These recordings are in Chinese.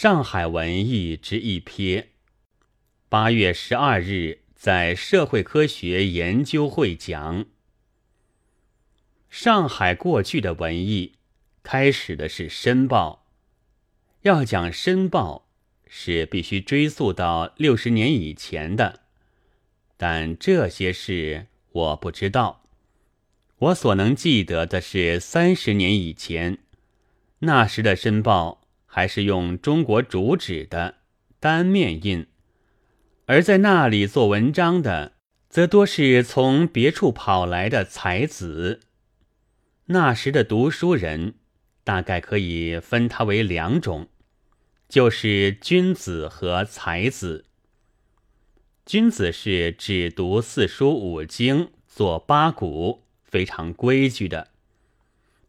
上海文艺之一瞥，八月十二日在社会科学研究会讲。上海过去的文艺，开始的是《申报》。要讲《申报》，是必须追溯到六十年以前的，但这些事我不知道。我所能记得的是三十年以前，那时的《申报》。还是用中国主纸的单面印，而在那里做文章的，则多是从别处跑来的才子。那时的读书人，大概可以分他为两种，就是君子和才子。君子是只读四书五经，做八股，非常规矩的；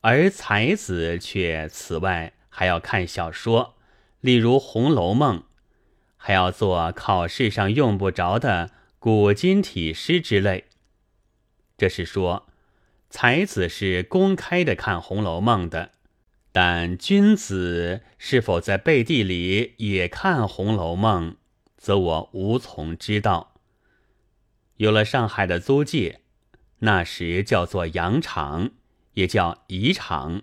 而才子却此外。还要看小说，例如《红楼梦》，还要做考试上用不着的古今体诗之类。这是说，才子是公开的看《红楼梦》的，但君子是否在背地里也看《红楼梦》，则我无从知道。有了上海的租界，那时叫做洋场，也叫宜场。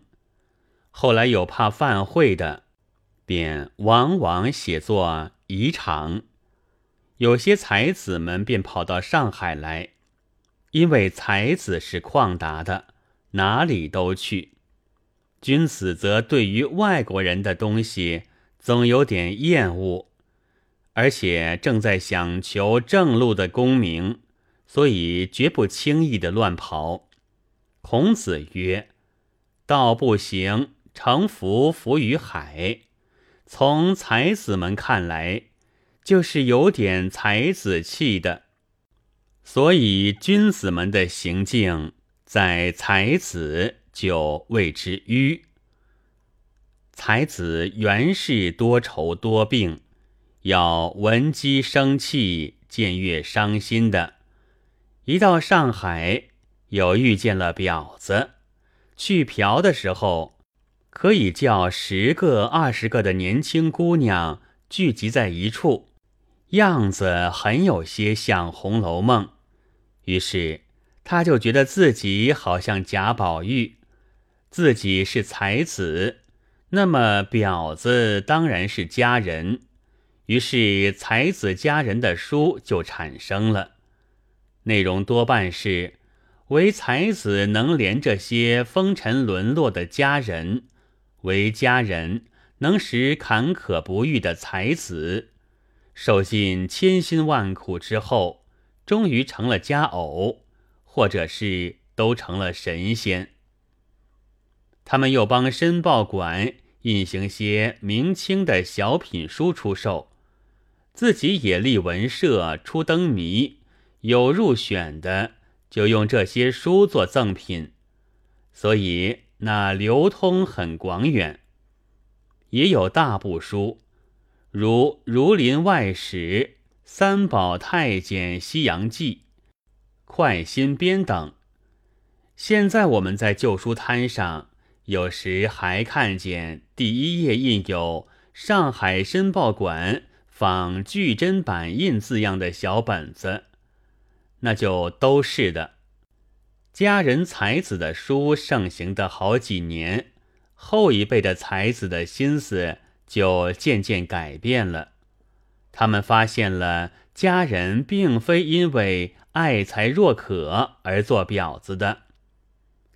后来有怕犯会的，便往往写作遗长。有些才子们便跑到上海来，因为才子是旷达的，哪里都去。君子则对于外国人的东西总有点厌恶，而且正在想求正路的功名，所以绝不轻易的乱跑。孔子曰：“道不行。”成浮浮于海，从才子们看来，就是有点才子气的。所以君子们的行径，在才子就谓之迂。才子原是多愁多病，要闻鸡生气，见月伤心的。一到上海，又遇见了婊子，去嫖的时候。可以叫十个、二十个的年轻姑娘聚集在一处，样子很有些像《红楼梦》。于是他就觉得自己好像贾宝玉，自己是才子，那么婊子当然是佳人。于是才子佳人的书就产生了，内容多半是为才子能怜这些风尘沦落的佳人。为佳人能使坎坷不遇的才子，受尽千辛万苦之后，终于成了佳偶，或者是都成了神仙。他们又帮申报馆印行些明清的小品书出售，自己也立文社出灯谜，有入选的就用这些书做赠品，所以。那流通很广远，也有大部书，如《儒林外史》《三宝太监西洋记》《快新编》等。现在我们在旧书摊上，有时还看见第一页印有“上海申报馆仿巨珍版印”字样的小本子，那就都是的。佳人才子的书盛行的好几年，后一辈的才子的心思就渐渐改变了。他们发现了佳人并非因为爱才若渴而做婊子的，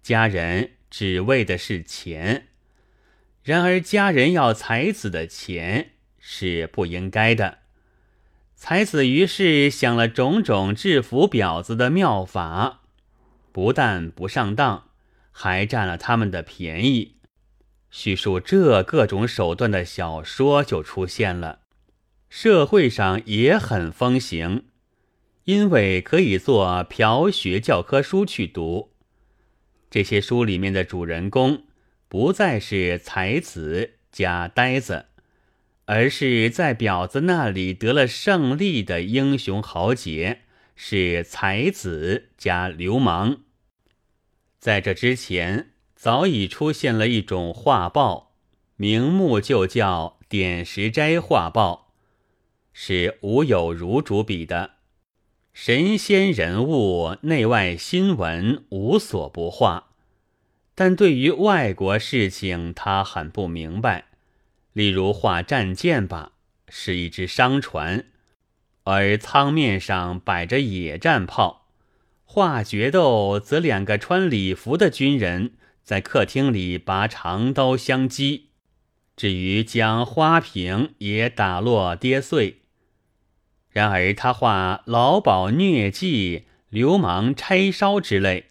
佳人只为的是钱。然而佳人要才子的钱是不应该的。才子于是想了种种制服婊子的妙法。不但不上当，还占了他们的便宜。叙述这各种手段的小说就出现了，社会上也很风行，因为可以做嫖学教科书去读。这些书里面的主人公不再是才子加呆子，而是在婊子那里得了胜利的英雄豪杰。是才子加流氓。在这之前，早已出现了一种画报，名目就叫点石斋画报》，是吴有如主笔的，神仙人物、内外新闻无所不画。但对于外国事情，他很不明白。例如画战舰吧，是一只商船，而舱面上摆着野战炮；画决斗，则两个穿礼服的军人在客厅里拔长刀相击。至于将花瓶也打落跌碎。然而他画老鸨疟疾、流氓拆烧之类。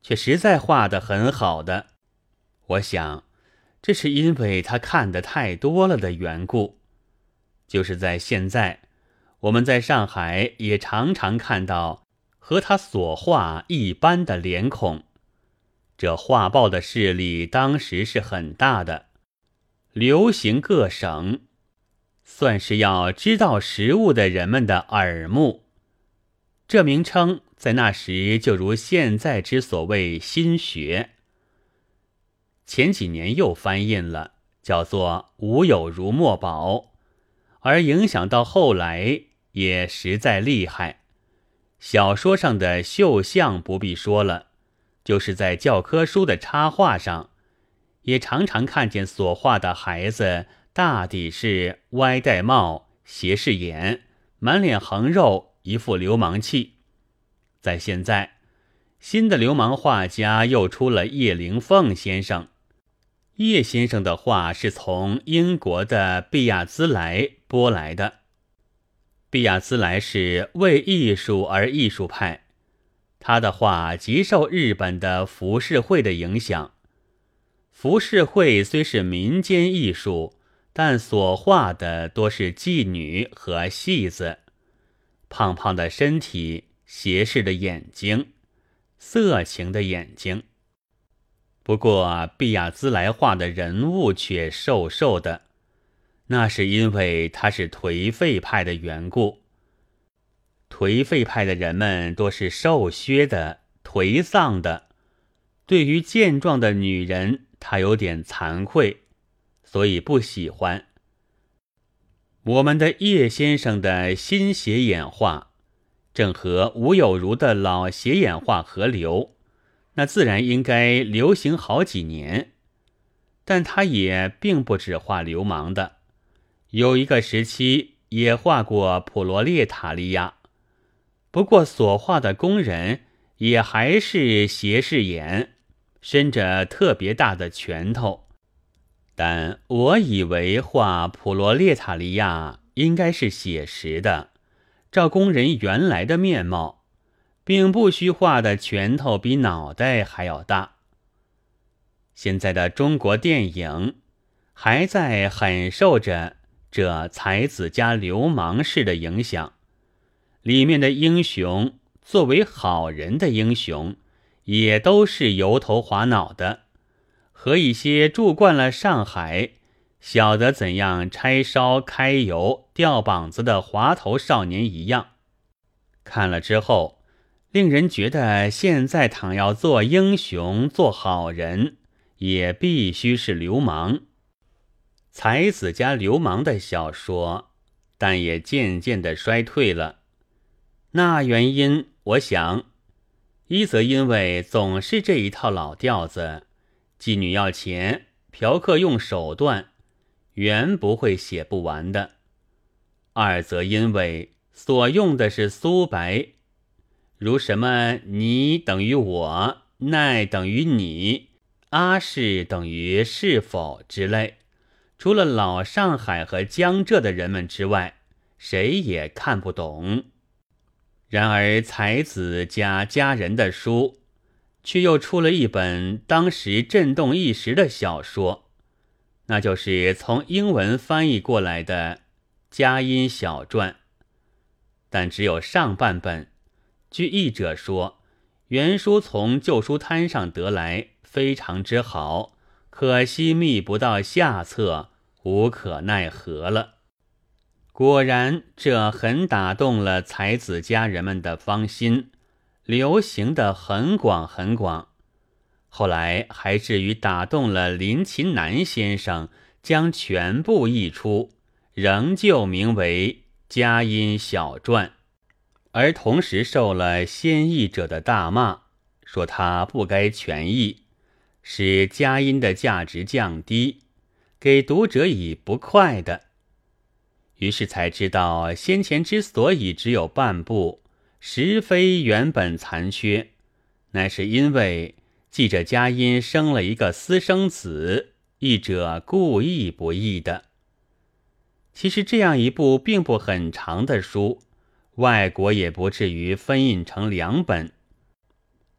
却实在画得很好的，我想，这是因为他看得太多了的缘故。就是在现在，我们在上海也常常看到和他所画一般的脸孔。这画报的势力当时是很大的，流行各省，算是要知道实物的人们的耳目。这名称。在那时，就如现在之所谓新学，前几年又翻印了，叫做《吴有如墨宝》，而影响到后来也实在厉害。小说上的绣像不必说了，就是在教科书的插画上，也常常看见所画的孩子，大抵是歪戴帽、斜视眼、满脸横肉，一副流氓气。在现在，新的流氓画家又出了叶灵凤先生。叶先生的画是从英国的毕亚兹莱拨来的。毕亚兹莱是为艺术而艺术派，他的画极受日本的浮世绘的影响。浮世绘虽是民间艺术，但所画的多是妓女和戏子，胖胖的身体。斜视的眼睛，色情的眼睛。不过毕亚兹来画的人物却瘦瘦的，那是因为他是颓废派的缘故。颓废派的人们多是瘦削的、颓丧的，对于健壮的女人，他有点惭愧，所以不喜欢。我们的叶先生的新斜眼画。正和吴有如的老斜眼画合流，那自然应该流行好几年。但他也并不只画流氓的，有一个时期也画过普罗列塔利亚。不过所画的工人也还是斜视眼，伸着特别大的拳头。但我以为画普罗列塔利亚应该是写实的。照工人原来的面貌，并不需画的拳头比脑袋还要大。现在的中国电影还在很受着这才子加流氓式的影响，里面的英雄作为好人的英雄，也都是油头滑脑的，和一些住惯了上海。晓得怎样拆烧、开油、吊膀子的滑头少年一样，看了之后，令人觉得现在倘要做英雄、做好人，也必须是流氓。才子加流氓的小说，但也渐渐的衰退了。那原因，我想，一则因为总是这一套老调子：妓女要钱，嫖客用手段。原不会写不完的。二则因为所用的是苏白，如什么你等于我，奈等于你，阿是等于是否之类，除了老上海和江浙的人们之外，谁也看不懂。然而才子家家人的书，却又出了一本当时震动一时的小说。那就是从英文翻译过来的《佳音小传》，但只有上半本。据译者说，原书从旧书摊上得来，非常之好，可惜觅不到下册，无可奈何了。果然，这很打动了才子家人们的芳心，流行的很广很广。后来还至于打动了林琴南先生，将全部译出，仍旧名为《佳音小传》，而同时受了先译者的大骂，说他不该全译，使佳音的价值降低，给读者以不快的。于是才知道，先前之所以只有半部，实非原本残缺，乃是因为记者佳音生了一个私生子，译者故意不译的。其实这样一部并不很长的书，外国也不至于分印成两本。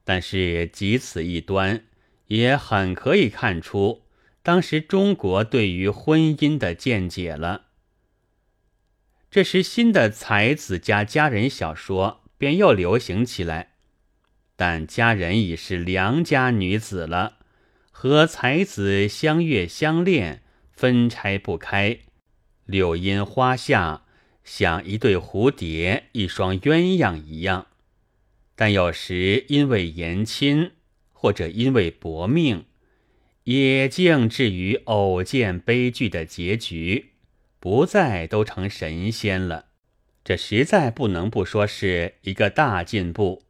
但是即此一端，也很可以看出当时中国对于婚姻的见解了。这时，新的才子加佳人小说便又流行起来，但佳人已是良家女子了，和才子相悦相恋，分拆不开，柳荫花下像一对蝴蝶、一双鸳鸯一样。但有时因为言亲，或者因为薄命，也竟至于偶见悲剧的结局。不再都成神仙了，这实在不能不说是一个大进步。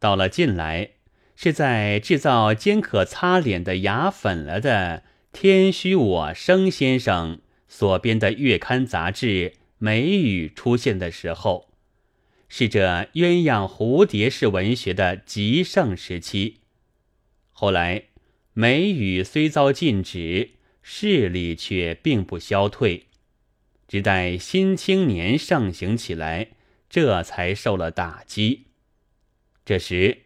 到了近来，是在制造兼可擦脸的牙粉了的天虚我生先生所编的月刊杂志《美语》出现的时候，是这鸳鸯蝴蝶式文学的极盛时期。后来，《梅雨》虽遭禁止。势力却并不消退，只待《新青年》盛行起来，这才受了打击。这时，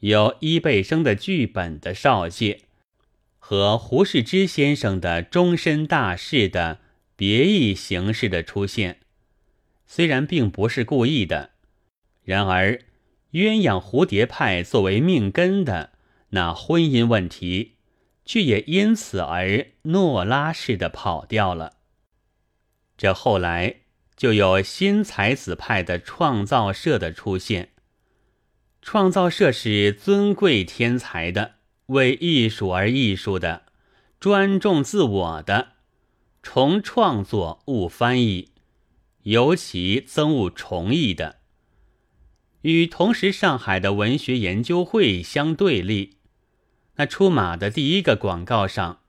有伊贝生的剧本的少介，和胡适之先生的终身大事的别异形式的出现，虽然并不是故意的，然而鸳鸯蝴蝶派作为命根的那婚姻问题。却也因此而诺拉式的跑掉了。这后来就有新才子派的创造社的出现。创造社是尊贵天才的，为艺术而艺术的，专重自我的，重创作勿翻译，尤其憎恶重译的，与同时上海的文学研究会相对立。那出马的第一个广告上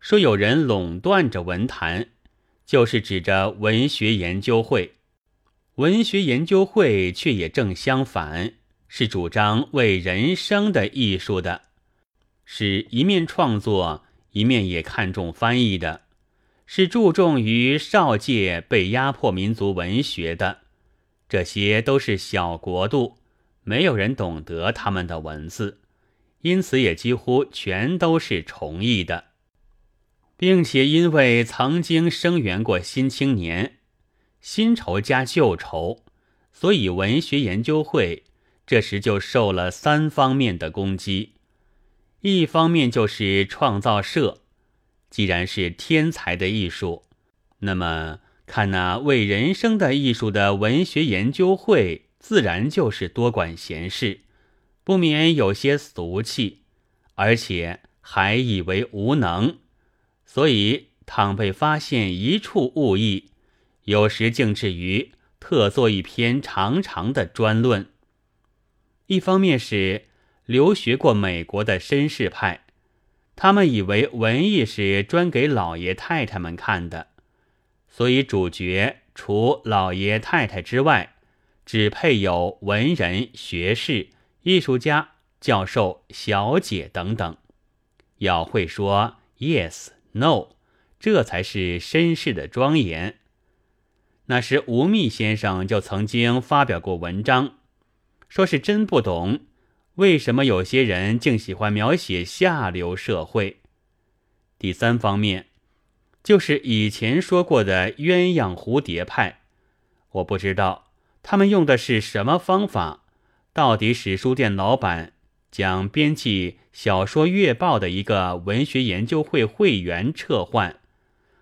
说有人垄断着文坛，就是指着文学研究会。文学研究会却也正相反，是主张为人生的艺术的，是一面创作，一面也看重翻译的，是注重于少界被压迫民族文学的。这些都是小国度，没有人懂得他们的文字。因此，也几乎全都是崇义的，并且因为曾经声援过《新青年》，新仇加旧仇，所以文学研究会这时就受了三方面的攻击。一方面就是创造社，既然是天才的艺术，那么看那为人生的艺术的文学研究会，自然就是多管闲事。不免有些俗气，而且还以为无能，所以倘被发现一处误意，有时竟至于特作一篇长长的专论。一方面是留学过美国的绅士派，他们以为文艺是专给老爷太太们看的，所以主角除老爷太太之外，只配有文人学士。艺术家、教授、小姐等等，要会说 yes、no，这才是绅士的庄严。那时吴宓先生就曾经发表过文章，说是真不懂为什么有些人竟喜欢描写下流社会。第三方面，就是以前说过的鸳鸯蝴蝶派，我不知道他们用的是什么方法。到底史书店老板将编辑小说月报的一个文学研究会会员撤换，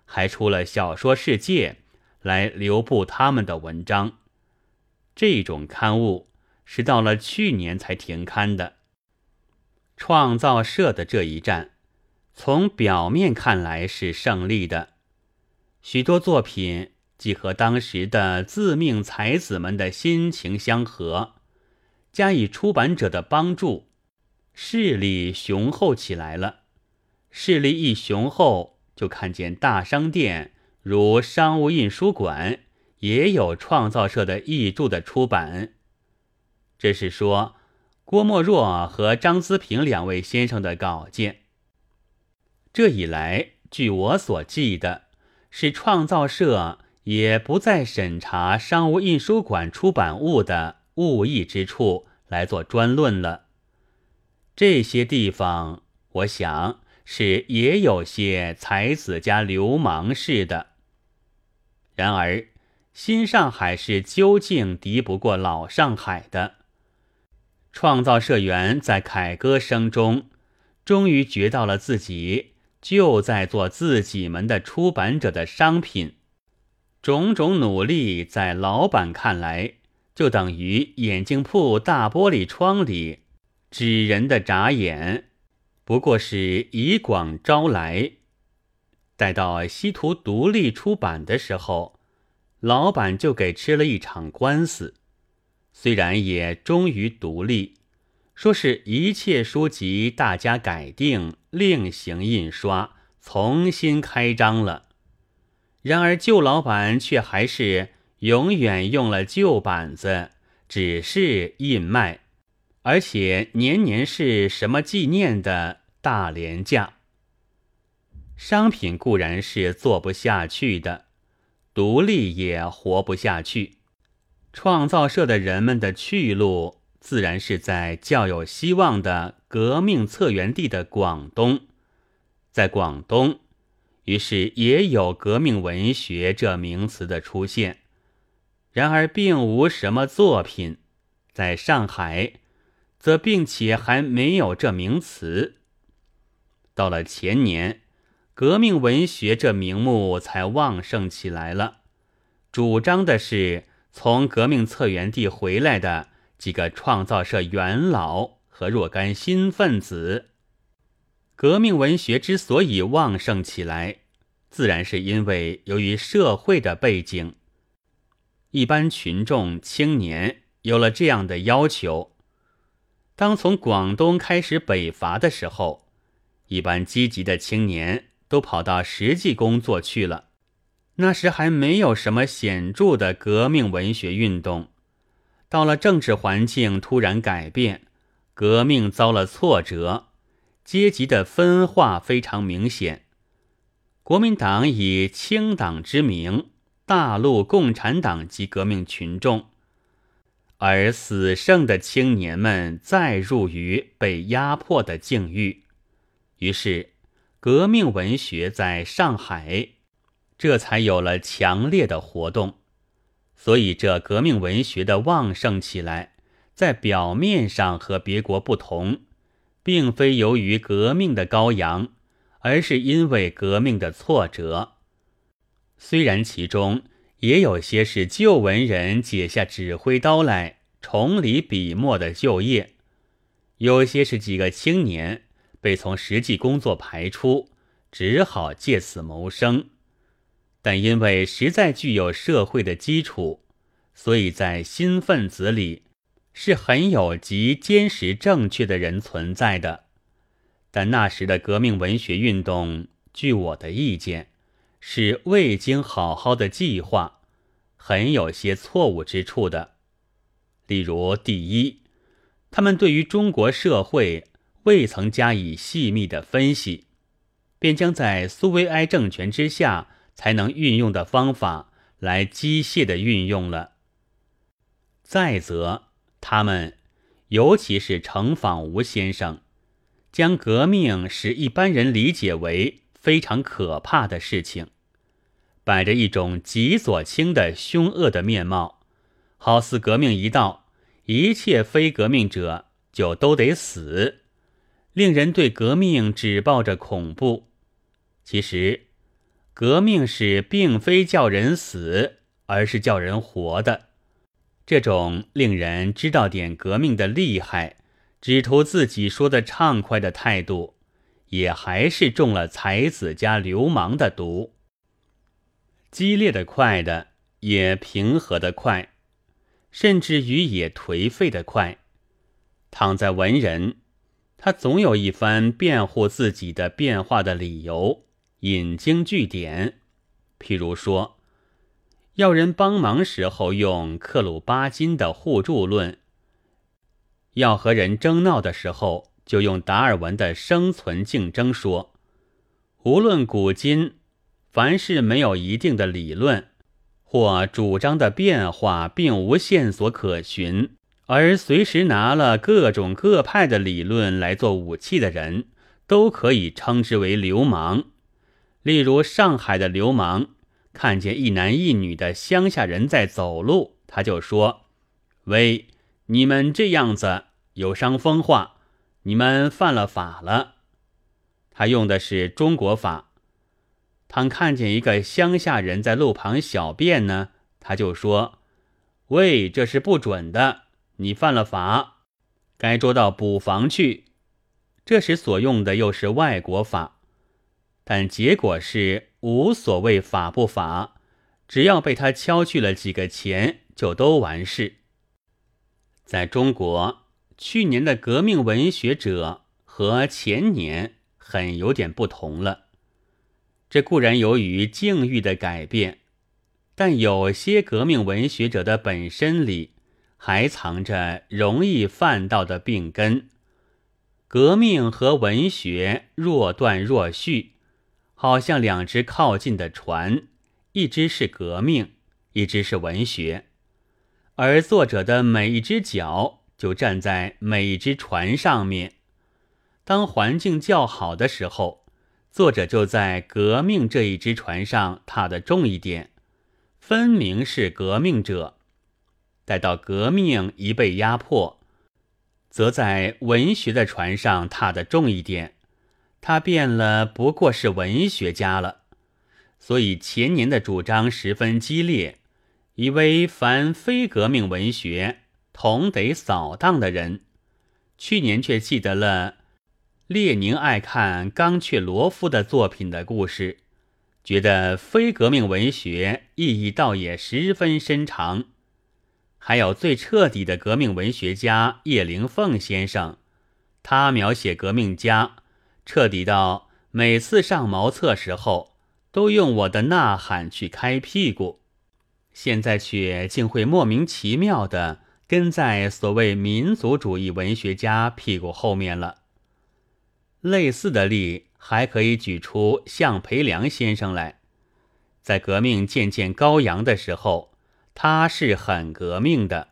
还出了小说世界来留布他们的文章。这种刊物是到了去年才停刊的。创造社的这一战，从表面看来是胜利的。许多作品既和当时的自命才子们的心情相合，加以出版者的帮助，势力雄厚起来了。势力一雄厚，就看见大商店如商务印书馆也有创造社的译著的出版。这是说。郭沫若和张资平两位先生的稿件。这以来，据我所记的，是创造社也不再审查商务印书馆出版物的误译之处来做专论了。这些地方，我想是也有些才子家流氓似的。然而，新上海是究竟敌不过老上海的。创造社员在凯歌声中，终于觉到了自己就在做自己们的出版者的商品。种种努力在老板看来，就等于眼镜铺大玻璃窗里纸人的眨眼，不过是以广招来。待到西图独立出版的时候，老板就给吃了一场官司。虽然也终于独立，说是一切书籍大家改定，另行印刷，重新开张了。然而旧老板却还是永远用了旧板子，只是印卖，而且年年是什么纪念的大廉价。商品固然是做不下去的，独立也活不下去。创造社的人们的去路，自然是在较有希望的革命策源地的广东。在广东，于是也有革命文学这名词的出现。然而，并无什么作品。在上海，则并且还没有这名词。到了前年，革命文学这名目才旺盛起来了，主张的是。从革命策源地回来的几个创造社元老和若干新分子，革命文学之所以旺盛起来，自然是因为由于社会的背景，一般群众青年有了这样的要求：当从广东开始北伐的时候，一般积极的青年都跑到实际工作去了。那时还没有什么显著的革命文学运动，到了政治环境突然改变，革命遭了挫折，阶级的分化非常明显。国民党以清党之名，大陆共产党及革命群众，而死剩的青年们再入于被压迫的境遇，于是革命文学在上海。这才有了强烈的活动，所以这革命文学的旺盛起来，在表面上和别国不同，并非由于革命的高扬，而是因为革命的挫折。虽然其中也有些是旧文人解下指挥刀来重理笔墨的就业，有些是几个青年被从实际工作排出，只好借此谋生。但因为实在具有社会的基础，所以在新分子里是很有极坚实正确的人存在的。但那时的革命文学运动，据我的意见，是未经好好的计划，很有些错误之处的。例如，第一，他们对于中国社会未曾加以细密的分析，便将在苏维埃政权之下。才能运用的方法来机械的运用了。再则，他们，尤其是程仿吾先生，将革命使一般人理解为非常可怕的事情，摆着一种极左倾的凶恶的面貌，好似革命一到，一切非革命者就都得死，令人对革命只抱着恐怖。其实。革命是并非叫人死，而是叫人活的。这种令人知道点革命的厉害，只图自己说的畅快的态度，也还是中了才子加流氓的毒。激烈的快的，也平和的快，甚至于也颓废的快。躺在文人，他总有一番辩护自己的变化的理由，引经据典。譬如说，要人帮忙时候用克鲁巴金的互助论；要和人争闹的时候，就用达尔文的生存竞争说。无论古今。凡是没有一定的理论或主张的变化，并无线索可循，而随时拿了各种各派的理论来做武器的人，都可以称之为流氓。例如，上海的流氓看见一男一女的乡下人在走路，他就说：“喂，你们这样子有伤风化，你们犯了法了。”他用的是中国法。当看见一个乡下人在路旁小便呢，他就说：“喂，这是不准的，你犯了法，该捉到捕房去。”这时所用的又是外国法，但结果是无所谓法不法，只要被他敲去了几个钱，就都完事。在中国，去年的革命文学者和前年很有点不同了。这固然由于境遇的改变，但有些革命文学者的本身里还藏着容易犯到的病根。革命和文学若断若续，好像两只靠近的船，一只是革命，一只是文学，而作者的每一只脚就站在每一只船上面。当环境较好的时候。作者就在革命这一只船上踏得重一点，分明是革命者；待到革命一被压迫，则在文学的船上踏得重一点，他变了，不过是文学家了。所以前年的主张十分激烈，以为凡非革命文学，同得扫荡的人，去年却记得了。列宁爱看冈却罗夫的作品的故事，觉得非革命文学意义倒也十分深长。还有最彻底的革命文学家叶灵凤先生，他描写革命家，彻底到每次上茅厕时候都用我的呐喊去开屁股，现在却竟会莫名其妙的跟在所谓民族主义文学家屁股后面了。类似的例还可以举出向培良先生来，在革命渐渐高扬的时候，他是很革命的。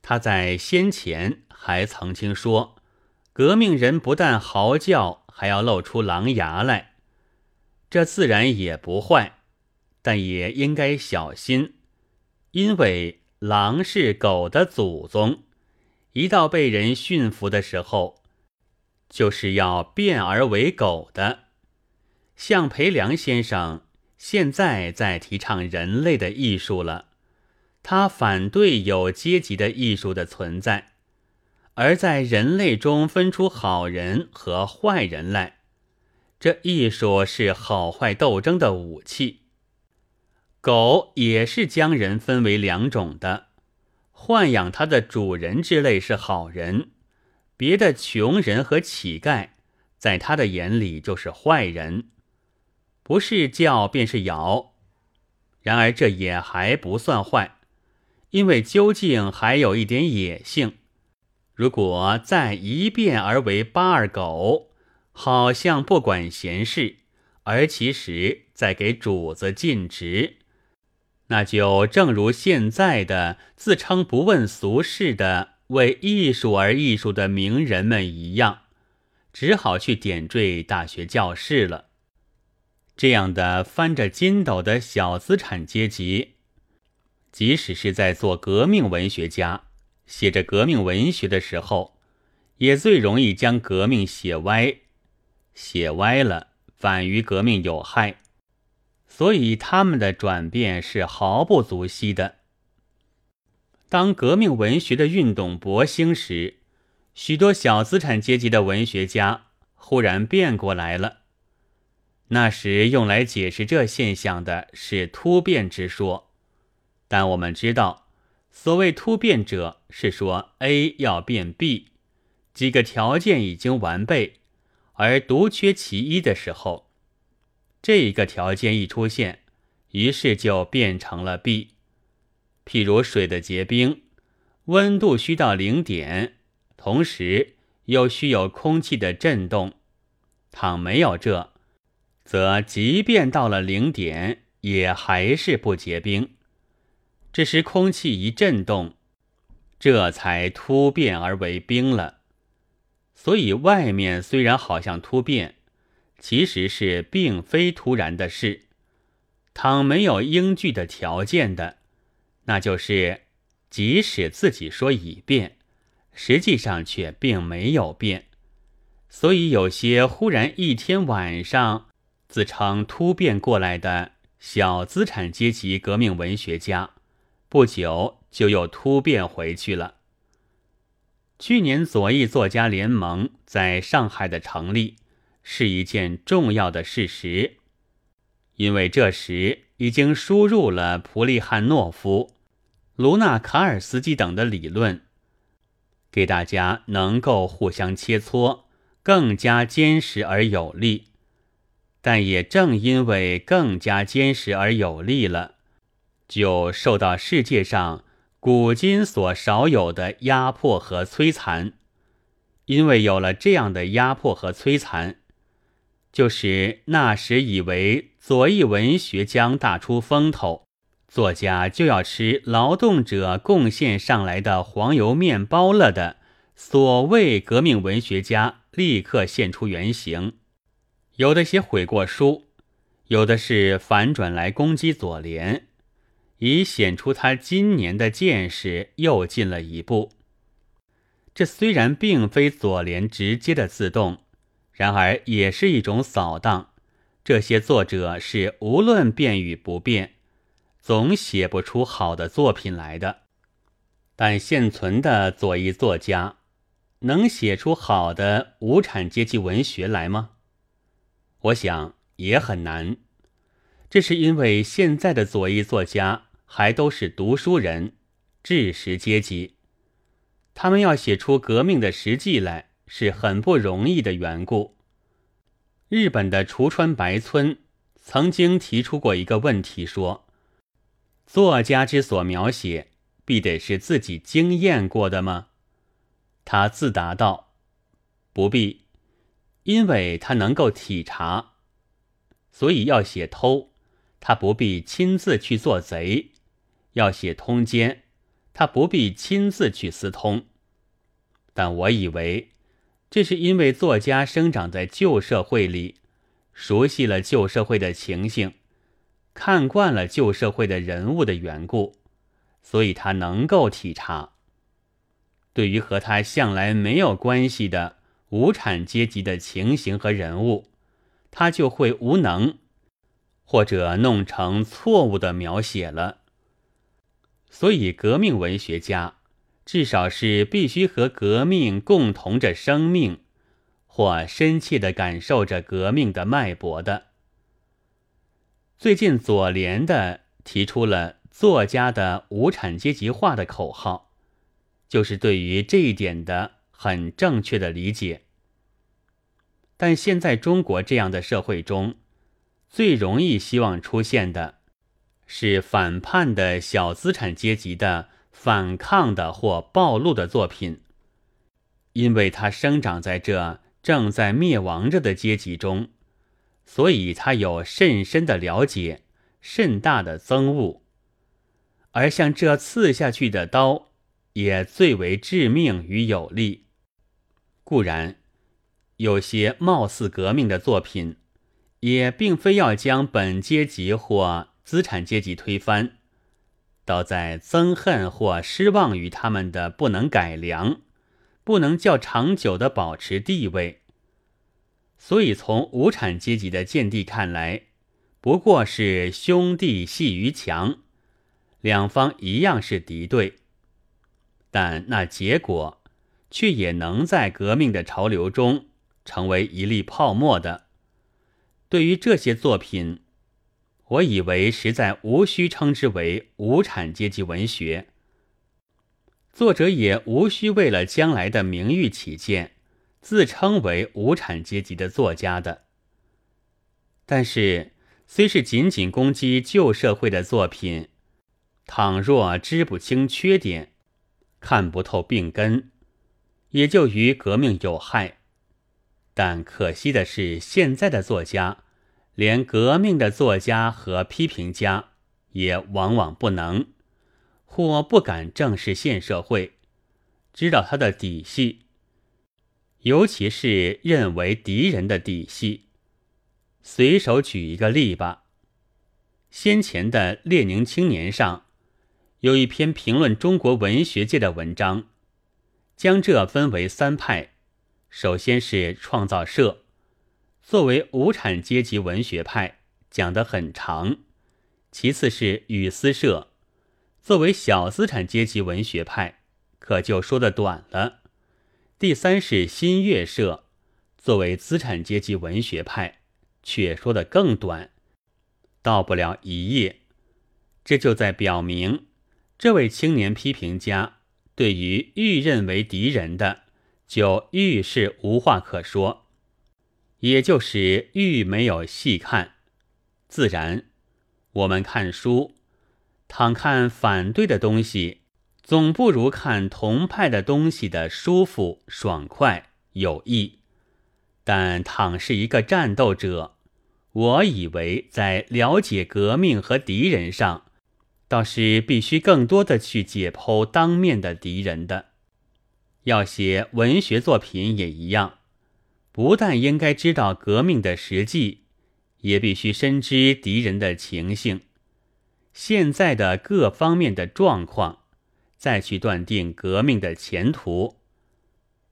他在先前还曾经说，革命人不但嚎叫，还要露出狼牙来，这自然也不坏，但也应该小心，因为狼是狗的祖宗，一到被人驯服的时候。就是要变而为狗的，向培良先生现在在提倡人类的艺术了。他反对有阶级的艺术的存在，而在人类中分出好人和坏人来。这艺术是好坏斗争的武器。狗也是将人分为两种的，豢养它的主人之类是好人。别的穷人和乞丐，在他的眼里就是坏人，不是叫便是咬。然而这也还不算坏，因为究竟还有一点野性。如果再一变而为八二狗，好像不管闲事，而其实在给主子尽职，那就正如现在的自称不问俗事的。为艺术而艺术的名人们一样，只好去点缀大学教室了。这样的翻着筋斗的小资产阶级，即使是在做革命文学家、写着革命文学的时候，也最容易将革命写歪，写歪了反于革命有害，所以他们的转变是毫不足惜的。当革命文学的运动勃兴时，许多小资产阶级的文学家忽然变过来了。那时用来解释这现象的是突变之说，但我们知道，所谓突变者是说 A 要变 B，几个条件已经完备，而独缺其一的时候，这一个条件一出现，于是就变成了 B。譬如水的结冰，温度需到零点，同时又需有空气的震动，倘没有这。则即便到了零点，也还是不结冰。这时空气一震动，这才突变而为冰了。所以外面虽然好像突变，其实是并非突然的事。倘没有应具的条件的，那就是即使自己说已变，实际上却并没有变。所以有些忽然一天晚上。自称突变过来的小资产阶级革命文学家，不久就又突变回去了。去年左翼作家联盟在上海的成立是一件重要的事实，因为这时已经输入了普利汉诺夫、卢纳卡尔斯基等的理论，给大家能够互相切磋，更加坚实而有力。但也正因为更加坚实而有力了，就受到世界上古今所少有的压迫和摧残。因为有了这样的压迫和摧残，就是那时以为左翼文学将大出风头，作家就要吃劳动者贡献上来的黄油面包了的所谓革命文学家，立刻现出原形。有的写悔过书，有的是反转来攻击左联，以显出他今年的见识又进了一步。这虽然并非左联直接的自动，然而也是一种扫荡。这些作者是无论变与不变，总写不出好的作品来的。但现存的左翼作家，能写出好的无产阶级文学来吗？我想也很难，这是因为现在的左翼作家还都是读书人、知识阶级，他们要写出革命的实际来是很不容易的缘故。日本的橱川白村曾经提出过一个问题，说：作家之所描写，必得是自己经验过的吗？他自答道：不必。因为他能够体察，所以要写偷，他不必亲自去做贼；要写通奸，他不必亲自去私通。但我以为，这是因为作家生长在旧社会里，熟悉了旧社会的情形，看惯了旧社会的人物的缘故，所以他能够体察。对于和他向来没有关系的。无产阶级的情形和人物，他就会无能，或者弄成错误的描写了。所以，革命文学家至少是必须和革命共同着生命，或深切的感受着革命的脉搏的。最近，左联的提出了作家的无产阶级化的口号，就是对于这一点的。很正确的理解，但现在中国这样的社会中，最容易希望出现的，是反叛的小资产阶级的反抗的或暴露的作品，因为他生长在这正在灭亡着的阶级中，所以他有甚深的了解，甚大的憎恶，而像这刺下去的刀，也最为致命与有力。固然，有些貌似革命的作品，也并非要将本阶级或资产阶级推翻，倒在憎恨或失望于他们的不能改良，不能较长久的保持地位。所以，从无产阶级的见地看来，不过是兄弟戏于墙，两方一样是敌对，但那结果。却也能在革命的潮流中成为一粒泡沫的。对于这些作品，我以为实在无需称之为无产阶级文学。作者也无需为了将来的名誉起见，自称为无产阶级的作家的。但是，虽是仅仅攻击旧社会的作品，倘若知不清缺点，看不透病根，也就于革命有害。但可惜的是，现在的作家，连革命的作家和批评家，也往往不能。或不敢正视现社会，知道他的底细，尤其是认为敌人的底细。随手举一个例吧。先前的《列宁青年》上有一篇评论中国文学界的文章，将这分为三派：首先是创造社，作为无产阶级文学派，讲得很长；其次是语丝社。作为小资产阶级文学派，可就说的短了。第三是新月社，作为资产阶级文学派，却说的更短，到不了一页。这就在表明，这位青年批评家对于愈认为敌人的，就愈是无话可说，也就是愈没有细看。自然，我们看书。倘看反对的东西，总不如看同派的东西的舒服、爽快、有益。但倘是一个战斗者，我以为在了解革命和敌人上，倒是必须更多的去解剖当面的敌人的。要写文学作品也一样，不但应该知道革命的实际，也必须深知敌人的情形。现在的各方面的状况，再去断定革命的前途。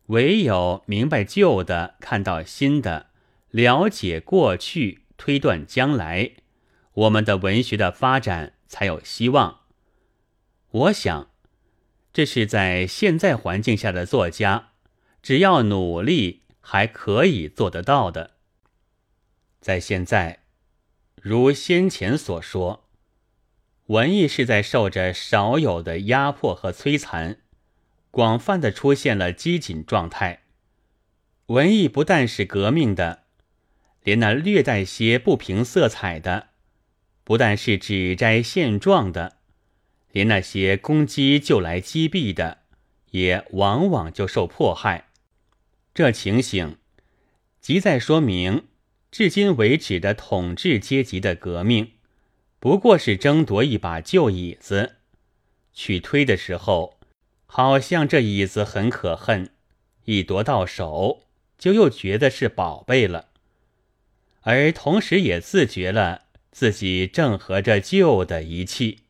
唯有明白旧的，看到新的，了解过去，推断将来，我们的文学的发展才有希望。我想，这是在现在环境下的作家，只要努力，还可以做得到的。在现在，如先前所说。文艺是在受着少有的压迫和摧残，广泛的出现了激进状态。文艺不但是革命的，连那略带些不平色彩的，不但是指摘现状的，连那些攻击就来击毙的，也往往就受迫害。这情形，即在说明至今为止的统治阶级的革命。不过是争夺一把旧椅子，去推的时候，好像这椅子很可恨，一夺到手就又觉得是宝贝了，而同时也自觉了自己正合着旧的一气。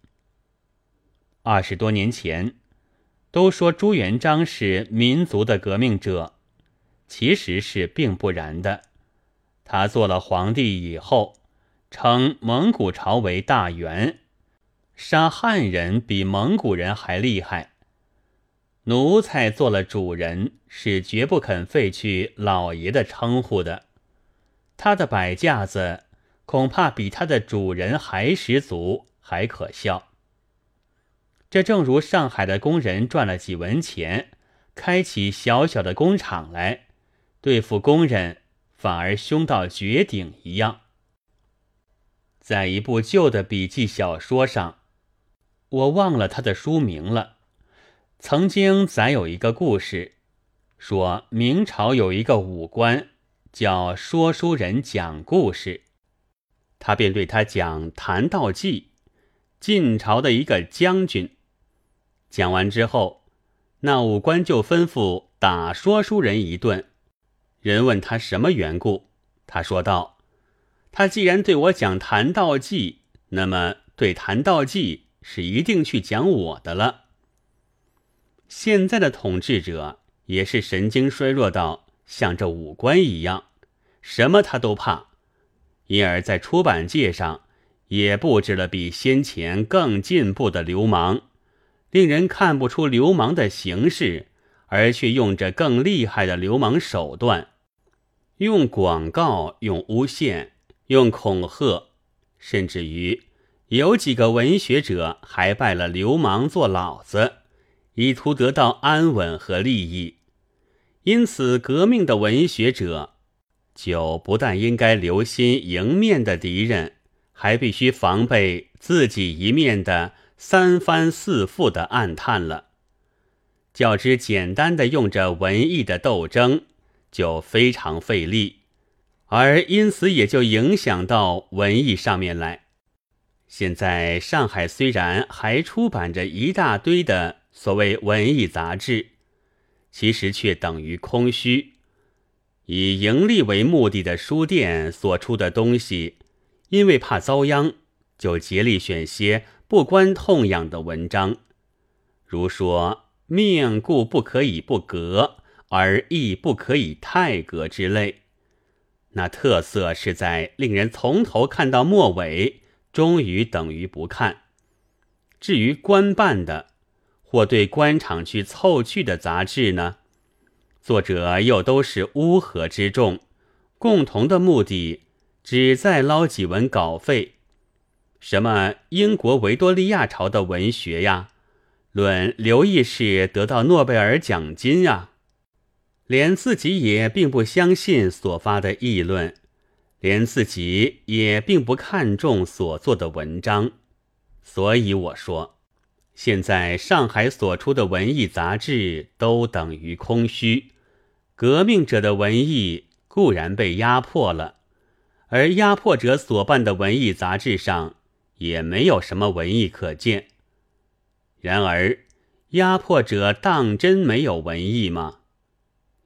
二十多年前，都说朱元璋是民族的革命者，其实是并不然的。他做了皇帝以后。称蒙古朝为大元，杀汉人比蒙古人还厉害。奴才做了主人，是绝不肯废去老爷的称呼的。他的摆架子恐怕比他的主人还十足，还可笑。这正如上海的工人赚了几文钱，开起小小的工厂来，对付工人反而凶到绝顶一样。在一部旧的笔记小说上，我忘了他的书名了。曾经载有一个故事，说明朝有一个武官叫说书人讲故事，他便对他讲谈道济，晋朝的一个将军。讲完之后，那武官就吩咐打说书人一顿。人问他什么缘故，他说道。他既然对我讲《谈道济》，那么对《谈道济》是一定去讲我的了。现在的统治者也是神经衰弱到像这五官一样，什么他都怕，因而，在出版界上也布置了比先前更进步的流氓，令人看不出流氓的形式，而却用着更厉害的流氓手段。用广告，用诬陷，用恐吓，甚至于有几个文学者还拜了流氓做老子，以图得到安稳和利益。因此，革命的文学者就不但应该留心迎面的敌人，还必须防备自己一面的三番四复的暗探了。较之简单的用着文艺的斗争，就非常费力，而因此也就影响到文艺上面来。现在上海虽然还出版着一大堆的所谓文艺杂志。其实却等于空虚。以盈利为目的的书店所出的东西，因为怕遭殃，就竭力选些不关痛痒的文章，如说“命故不可以不革，而亦不可以太格”之类。那特色是在令人从头看到末尾，终于等于不看。至于官办的，或对官场去凑趣的杂志呢？作者又都是乌合之众，共同的目的只在捞几文稿费。什么英国维多利亚朝的文学呀，论刘义士得到诺贝尔奖金呀，连自己也并不相信所发的议论，连自己也并不看重所做的文章。所以我说。现在上海所出的文艺杂志都等于空虚，革命者的文艺固然被压迫了，而压迫者所办的文艺杂志上也没有什么文艺可见。然而，压迫者当真没有文艺吗？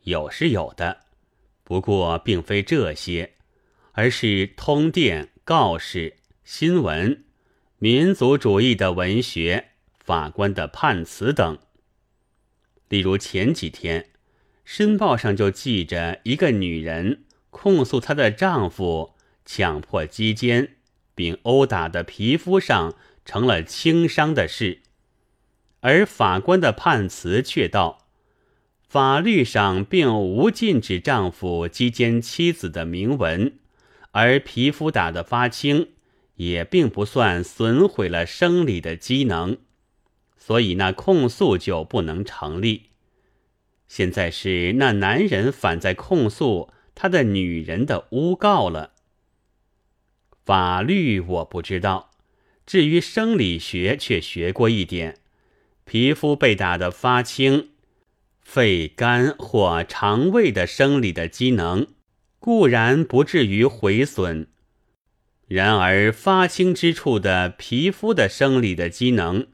有是有的，不过并非这些，而是通电、告示、新闻、民族主义的文学。法官的判词等，例如前几天，《申报》上就记着一个女人控诉她的丈夫强迫击奸，并殴打的皮肤上成了轻伤的事，而法官的判词却道：法律上并无禁止丈夫击奸妻子的明文，而皮肤打得发青，也并不算损毁了生理的机能。所以那控诉就不能成立。现在是那男人反在控诉他的女人的诬告了。法律我不知道，至于生理学却学过一点。皮肤被打得发青，肺、肝或肠胃的生理的机能固然不至于毁损，然而发青之处的皮肤的生理的机能。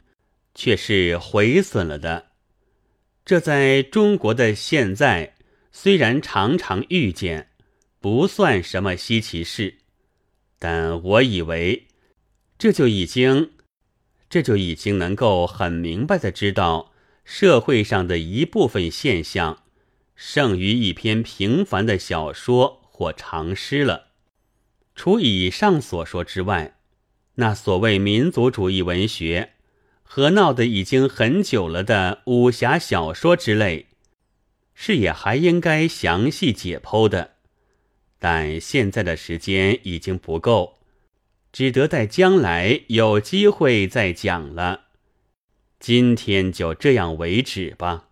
却是毁损了的，这在中国的现在虽然常常遇见，不算什么稀奇事，但我以为这就已经，这就已经能够很明白的知道社会上的一部分现象，胜于一篇平凡的小说或长诗了。除以上所说之外，那所谓民族主义文学。和闹得已经很久了的武侠小说之类，是也还应该详细解剖的，但现在的时间已经不够，只得待将来有机会再讲了。今天就这样为止吧。